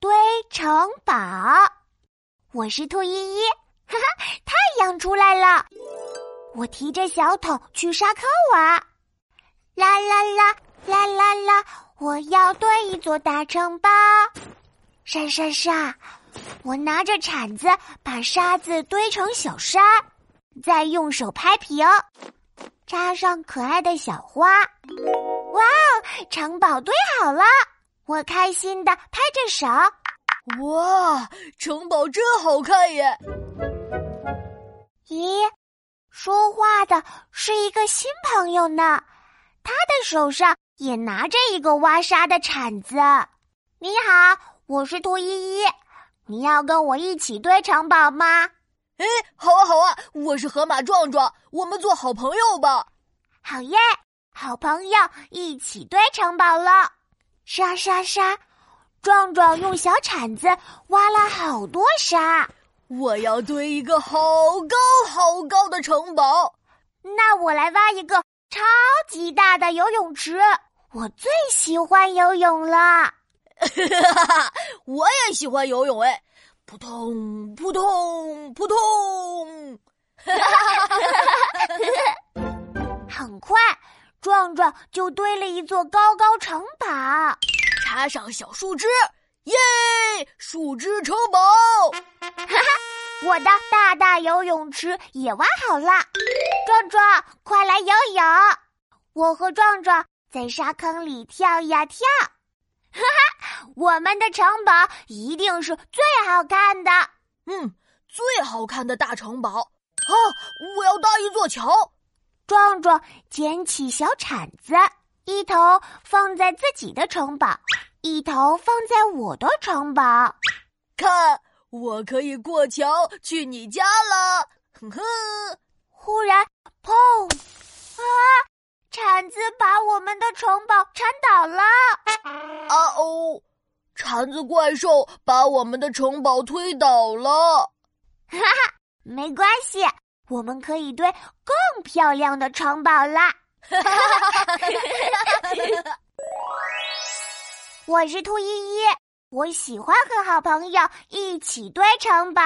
堆城堡。我是兔依依，哈哈，太阳出来了。我提着小桶去沙坑玩，啦啦啦啦啦啦！我要堆一座大城堡。沙沙沙！我拿着铲子把沙子堆成小山，再用手拍平，插上可爱的小花。哇哦，城堡堆好了！我开心的拍着手。哇，城堡真好看耶！咦，说话的是一个新朋友呢，他的手上也拿着一个挖沙的铲子。你好，我是兔依依，你要跟我一起堆城堡吗？哎，好啊好啊，我是河马壮壮，我们做好朋友吧。好耶，好朋友一起堆城堡了。沙沙沙，壮壮用小铲子挖了好多沙。我要堆一个好高好高的城堡。那我来挖一个超级大的游泳池。我最喜欢游泳了。哈哈哈！我也喜欢游泳哎，扑通扑通扑通。壮就堆了一座高高城堡，插上小树枝，耶！树枝城堡，哈哈！我的大大游泳池也挖好了，壮壮，快来游泳！我和壮壮在沙坑里跳呀跳，哈哈！我们的城堡一定是最好看的，嗯，最好看的大城堡啊！我要搭一座桥。壮壮捡起小铲子，一头放在自己的城堡，一头放在我的城堡。看，我可以过桥去你家了！哼哼。忽然，砰！啊！铲子把我们的城堡铲倒了。啊哦！铲子怪兽把我们的城堡推倒了。哈哈，没关系。我们可以堆更漂亮的城堡啦！我是兔依依，我喜欢和好朋友一起堆城堡。